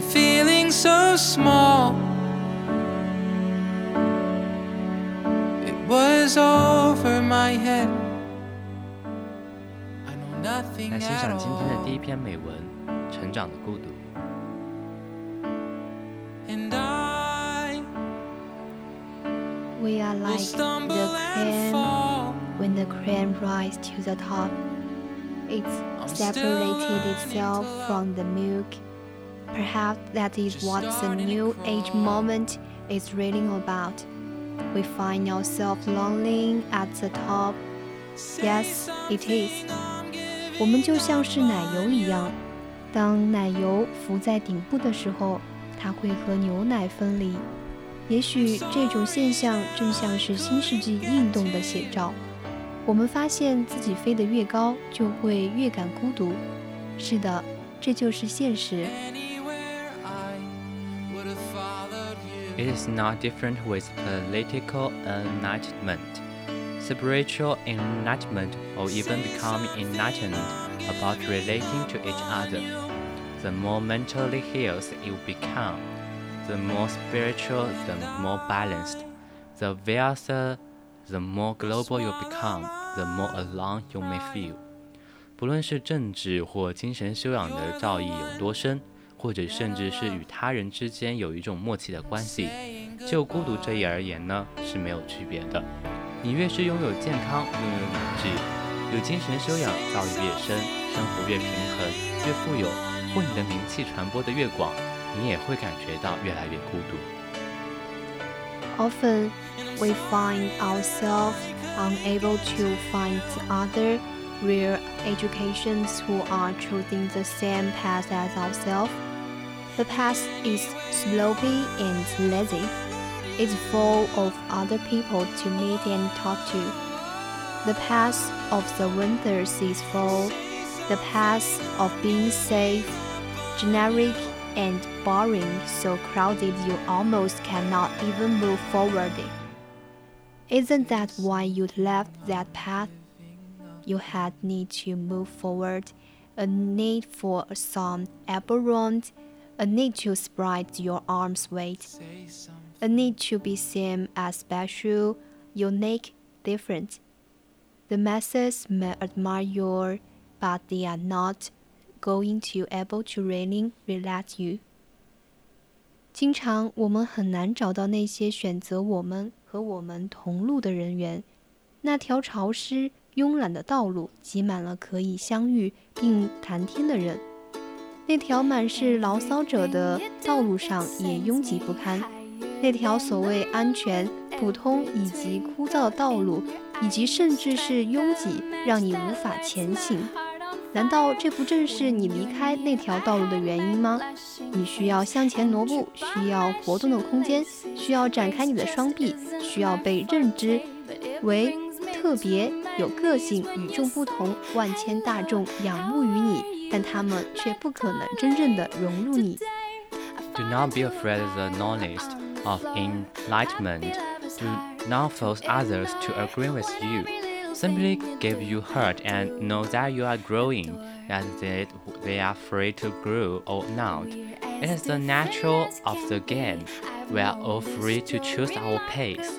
am feeling so small. It was over my head. I know nothing 来欣 at 赏今天的 all. 第一篇美文《成长的孤独》。 And I We are will like the stumble and crane fall. when the crane rises to the top. It's separated itself from the milk. Perhaps that is what the new age moment is reading about. We find ourselves lonely at the top. Yes, it is. 我们就像是奶油一样，当奶油浮在顶部的时候，它会和牛奶分离。也许这种现象正像是新世纪运动的写照。我们发现自己飞得越高，就会越感孤独。是的，这就是现实。It is not different with political enlightenment, spiritual enlightenment, or even becoming enlightened about relating to each other. The more mentally healed you become, the more spiritual, the more balanced. The wealthier, the more global you become, the more alone you may feel. 不论是政治或精神修养的造诣有多深， 或者甚至是与他人之间有一种默契的关系，就孤独这一而言呢是没有区别的。你越是拥有健康，拥有理智，有精神修养，造诣越深，生活越平衡，越富有，或你的名气传播的越广，你也会感觉到越来越孤独。Often, we find ourselves unable to find other real educations who are choosing the same path as ourselves. The path is sloppy and lazy. It's full of other people to meet and talk to. The path of the winners is full. The path of being safe, generic, and boring, so crowded you almost cannot even move forward. Isn't that why you left that path? You had need to move forward, a need for some aberrant, a need to spread your arms weight, Say something. a need to be seen as special, unique, different. The masses may admire you, but they are not going to able to really relate you. 经常我们很难找到那些选择我们和我们同路的人员。那条潮湿、慵懒的道路挤满了可以相遇并谈天的人， 那条满是牢骚者的道路上也拥挤不堪。那条所谓安全、普通以及枯燥的道路，以及甚至是拥挤，让你无法前行。难道这不正是你离开那条道路的原因吗？你需要向前挪步，需要活动的空间，需要展开你的双臂，需要被认知为特别、有个性、与众不同，万千大众仰慕于你，但他们却不可能真正的融入你。Do not be afraid of the knowledge of enlightenment. Do not force others to agree with you. Simply give your heart and know that you are growing, that they are free to grow or not. It is the natural of the game. We are all free to choose our pace.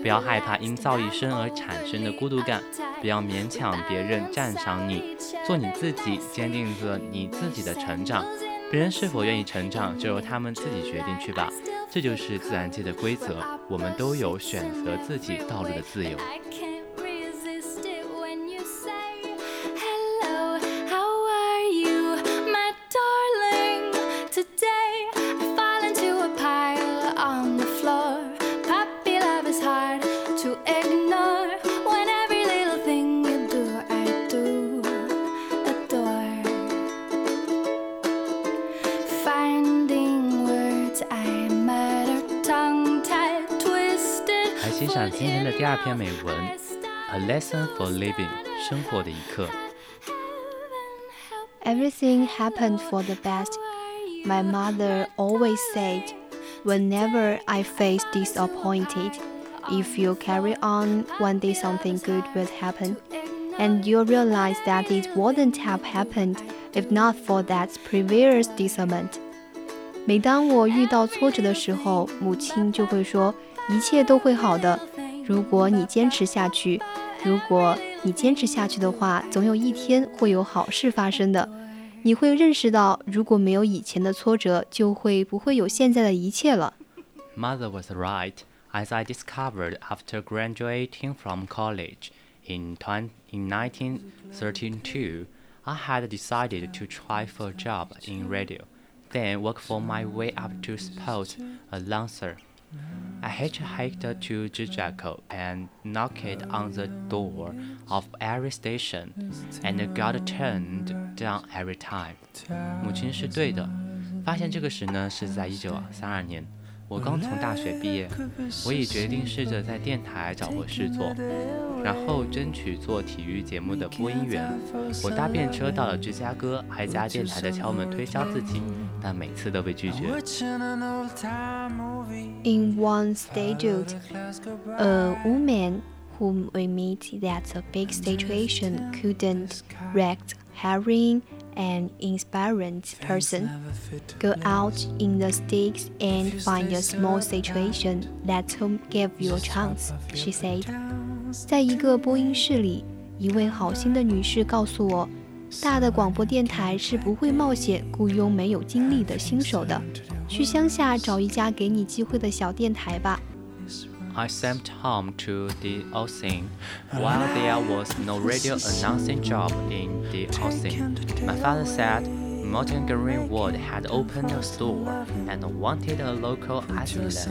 不要害怕因噪一声而产生的孤独感， 不要勉强别人赞赏你，做你自己，坚定着你自己的成长。别人是否愿意成长，就由他们自己决定去吧。这就是自然界的规则，我们都有选择自己道路的自由。今天的第二篇美文，A lesson for living，生活的一课。Everything happened for the best. My mother always said, whenever I face disappointed, if you carry on, one day something good will happen. And you'll realize that it wouldn't have happened if not for that previous disappointment. 每当我遇到挫折的时候，母亲就会说：“ 一切都会好的。”如果你坚持下去，如果你坚持下去的话，总有一天会有好事发生的。你会认识到，如果没有以前的挫折，就会不会有现在的一切了。Mother was right, as I discovered after graduating from college in 1932. I had decided to try for a job in radio, then work for my way up to sports announcer. I hitchhiked to Chicago and knocked on the door of every station and got turned down every time。母亲是对的。发现这个时呢，是在一九三二年。我刚从大学毕业，我已决定试着在电台找个事做，然后争取做体育节目的播音员。我搭便车到了芝加哥，挨家电台的敲门推销自己，但每次都被拒绝。In one stage, a woman whom we meet that a big situation couldn't react hiring an inspiring person. Go out in the sticks and find a small situation that will give you a chance, she said. 在一个播音室里，一位好心的女士告诉我，大的广播电台是不会冒险雇佣没有经历的新手的。去乡下找一家给你机会的小电台吧。I sent home to the Austin while there was no radio announcing job in the Austin. My father said Montgomery Ward had opened a store and wanted a local athlete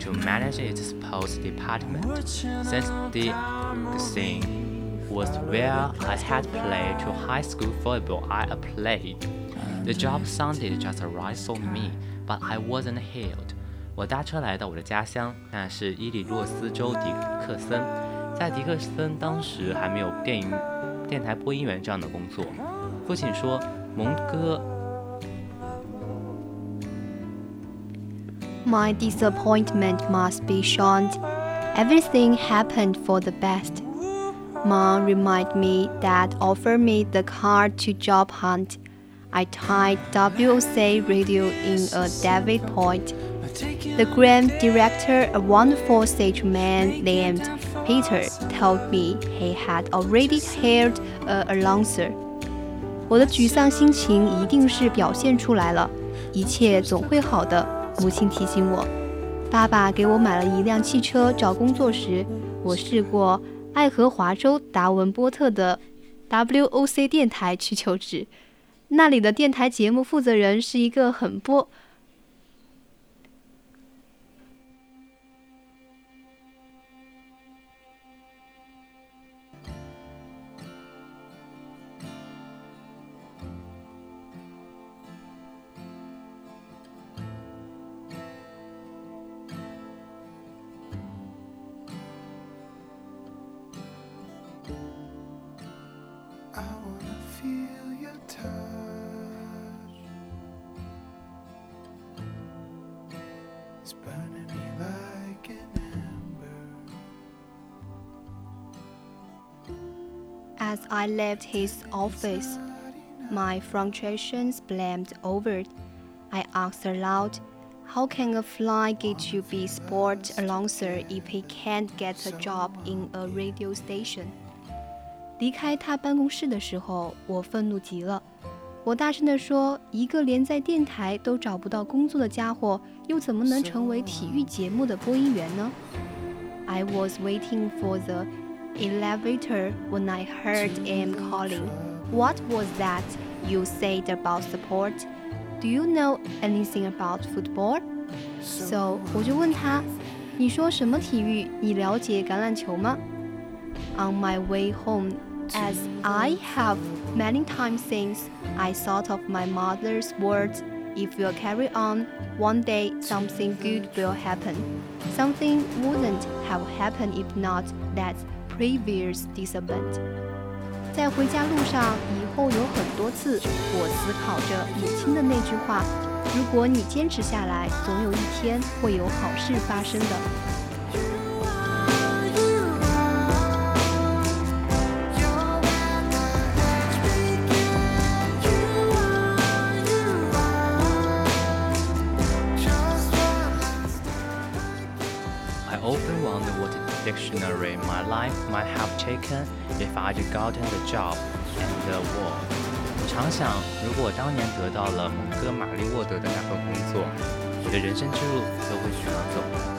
to manage its post department. Since the scene was where I had played to high school football, I applied. The job sounded just right for me, but I wasn't healed. 我搭车来到我的家乡，那是伊利诺斯州迪克森。在迪克森当时还没有电影、电台播音员这样的工作。父亲说：“蒙哥。” My disappointment must be shown. Everything happened for the best. Mom remind me that offered me the car to job hunt. I tied WOC radio in a David Point. The grand director, a wonderful sage man named Peter, told me he had already hired a announcer. 我的沮丧心情一定是表现出来了，一切总会好的。母亲提醒我，爸爸给我买了一辆汽车。找工作时，我试过爱荷华州达文波特的 WOC 电台去求职，那里的电台节目负责人是一个很波。As I left his office, my frustrations blamed over. I asked aloud, How can a fly get to be sport announcer if he can't get a job in a radio station? 离开他办公室的时候，我愤怒极了。我大声地说：“一个连在电台都找不到工作的家伙，又怎么能成为体育节目的播音员呢？” I was waiting for the elevator when I heard him calling. What was that you said about sport? Do you know anything about football? So 我就问他：“你说什么体育？你了解橄榄球吗？” On my way home, as I have many times since, I thought of my mother's words if you carry on, one day something good will happen. Something wouldn't have happened if not that previous disappointment. 在回家路上，以后有很多次，我思考着母亲的那句话：如果你坚持下来，总有一天会有好事发生的。Dictionary my life might have taken if I'd gotten the job and the war。常想，如果我当年得到了蒙哥马利沃德的那份工作，我的人生之路都会去哪走？